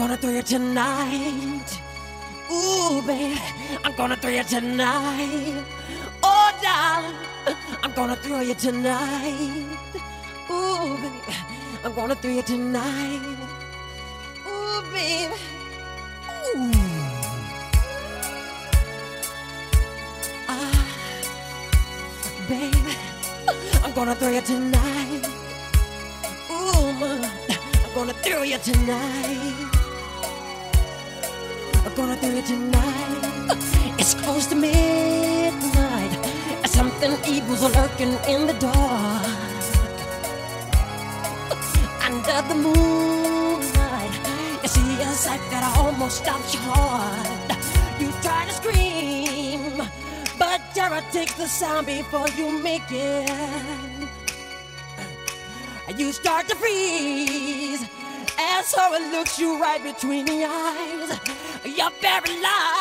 I'm gonna throw you tonight. Ooh, baby, I'm gonna throw you tonight. Oh, darling, I'm gonna throw you tonight. Ooh, baby, I'm gonna throw you tonight. Ooh, baby. Ooh. Ah, baby, I'm gonna throw you tonight. Ooh, ma, I'm gonna throw you tonight. Gonna throw you tonight. It's close to midnight. Something evil's lurking in the dark. Under the moonlight, you see a sight that almost stops your heart. You try to scream, but terror takes the sound before you make it. You start to freeze as horror looks you right between the eyes. You're very paralyzed.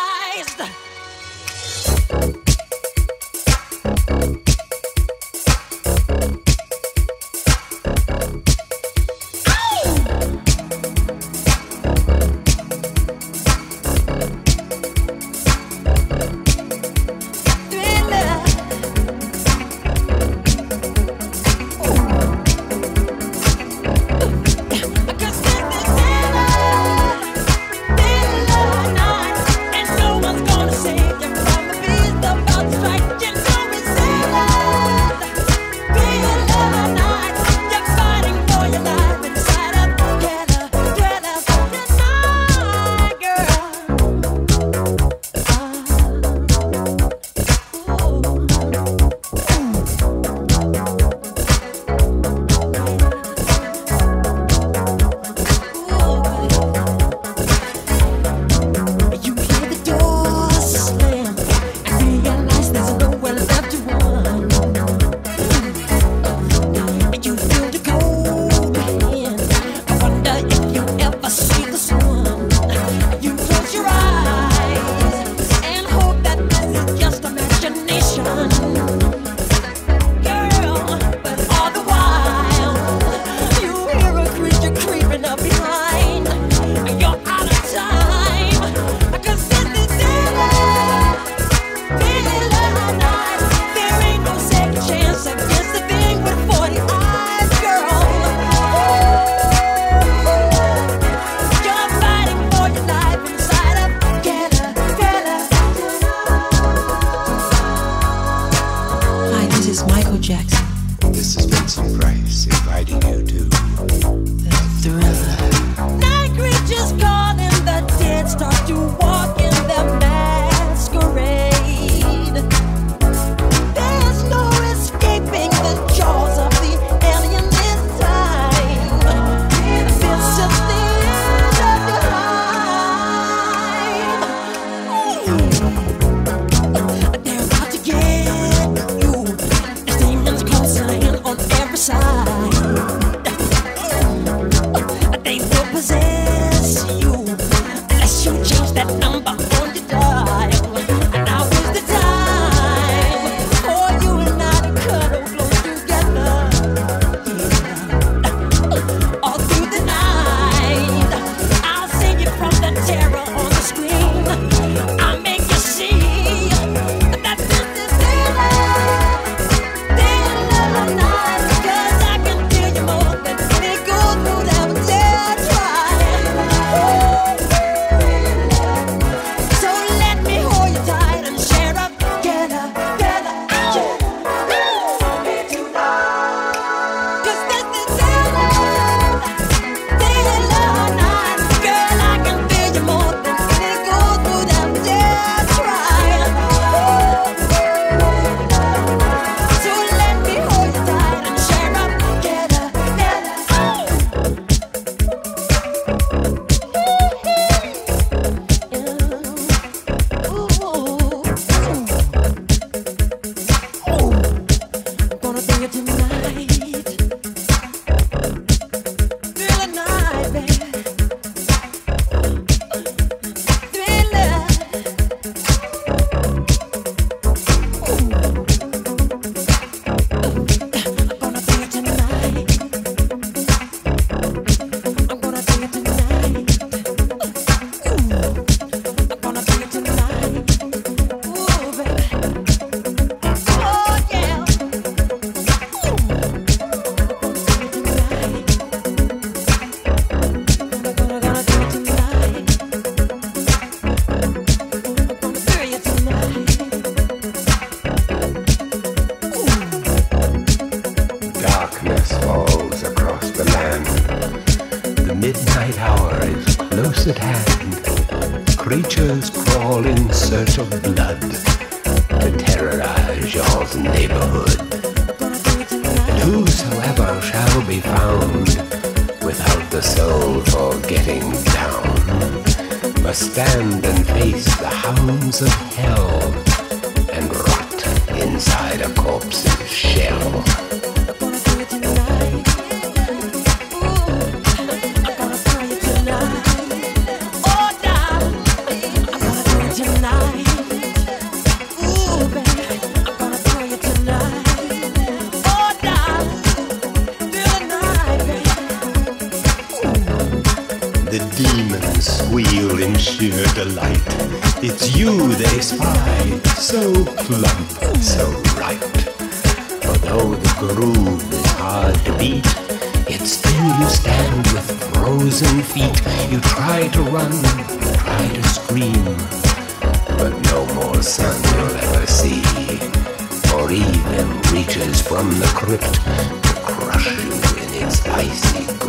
It's you they spy, so plump, and so right. For though the groove is hard to beat, yet still you stand with frozen feet. You try to run, try to scream, but no more sun you'll ever see. Or even reaches from the crypt to crush you in its icy The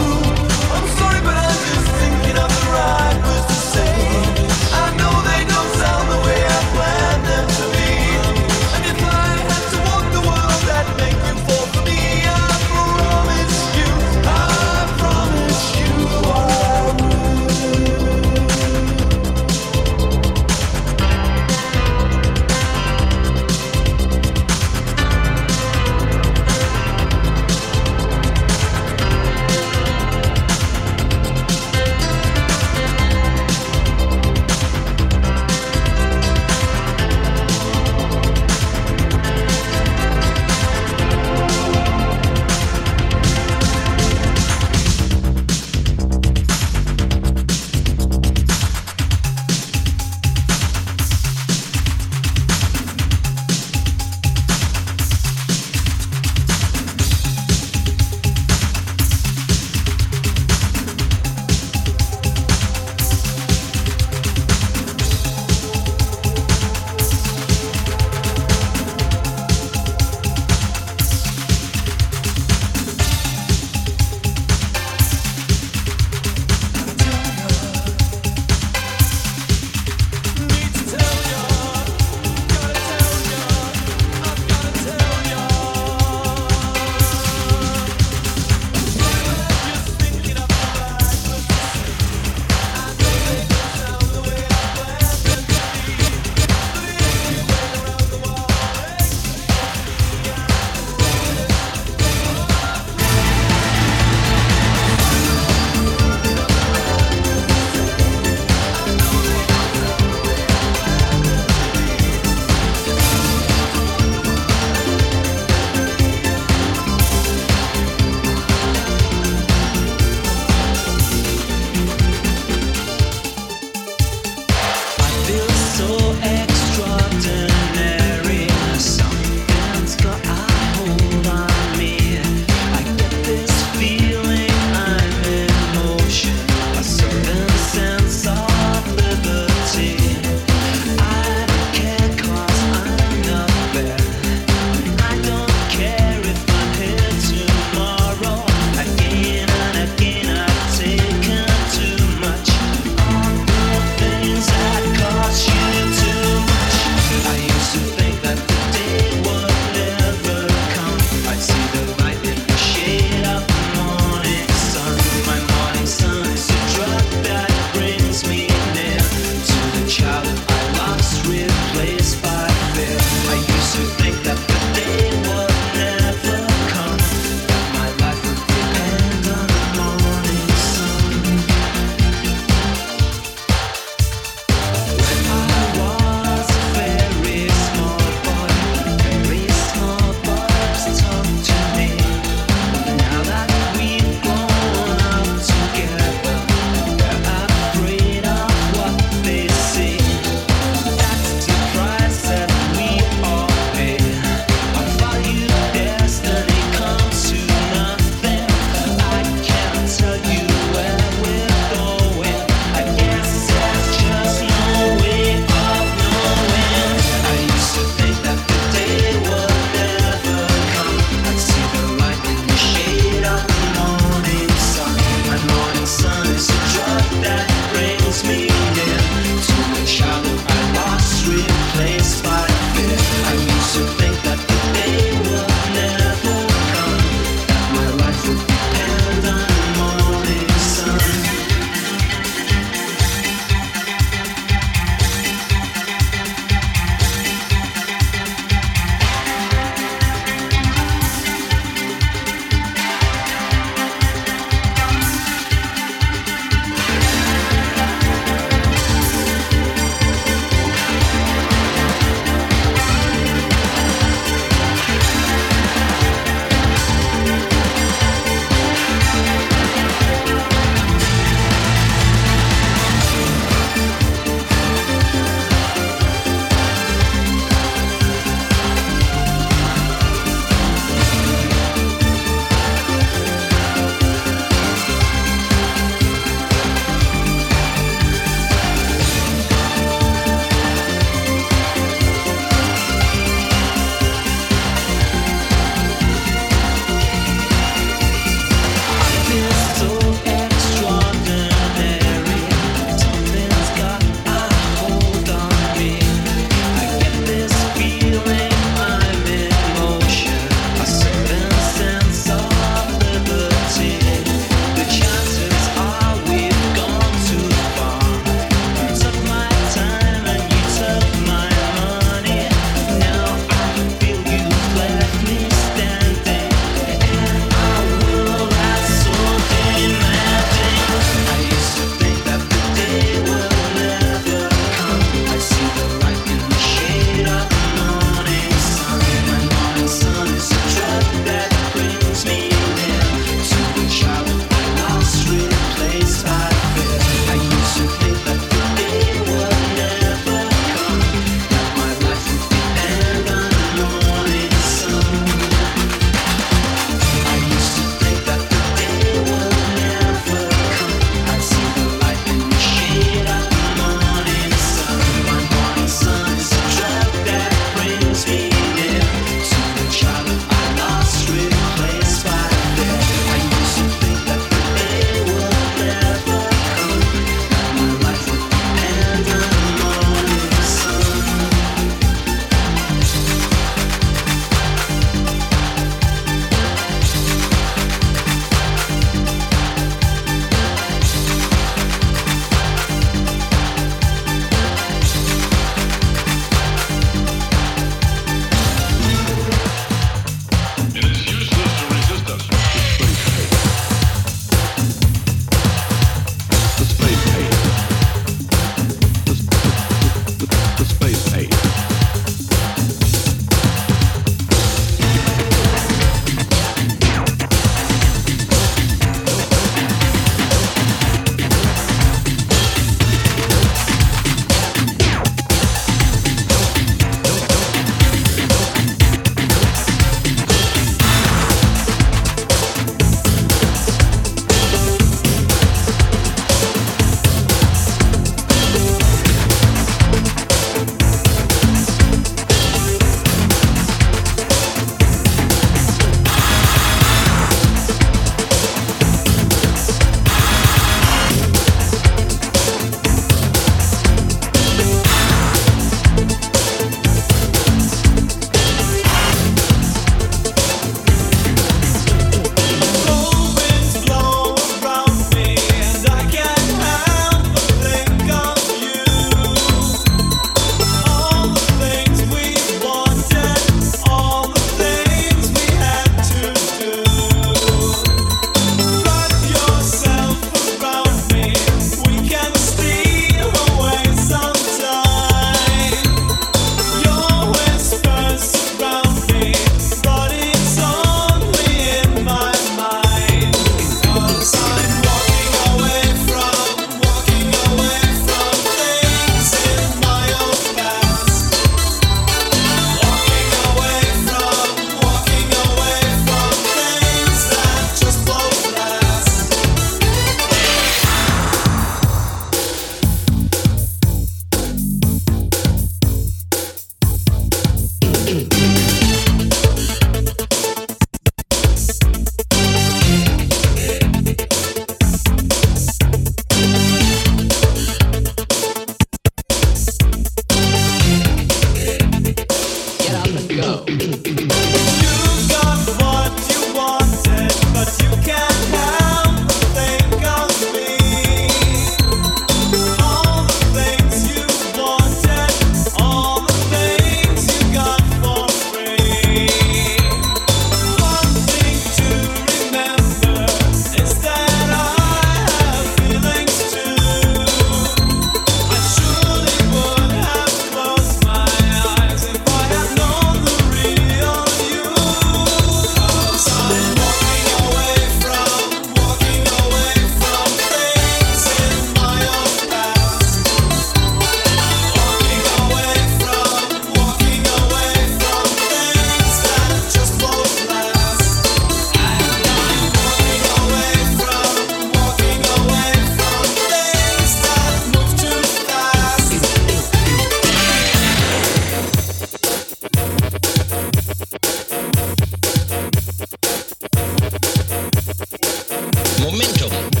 Momentum.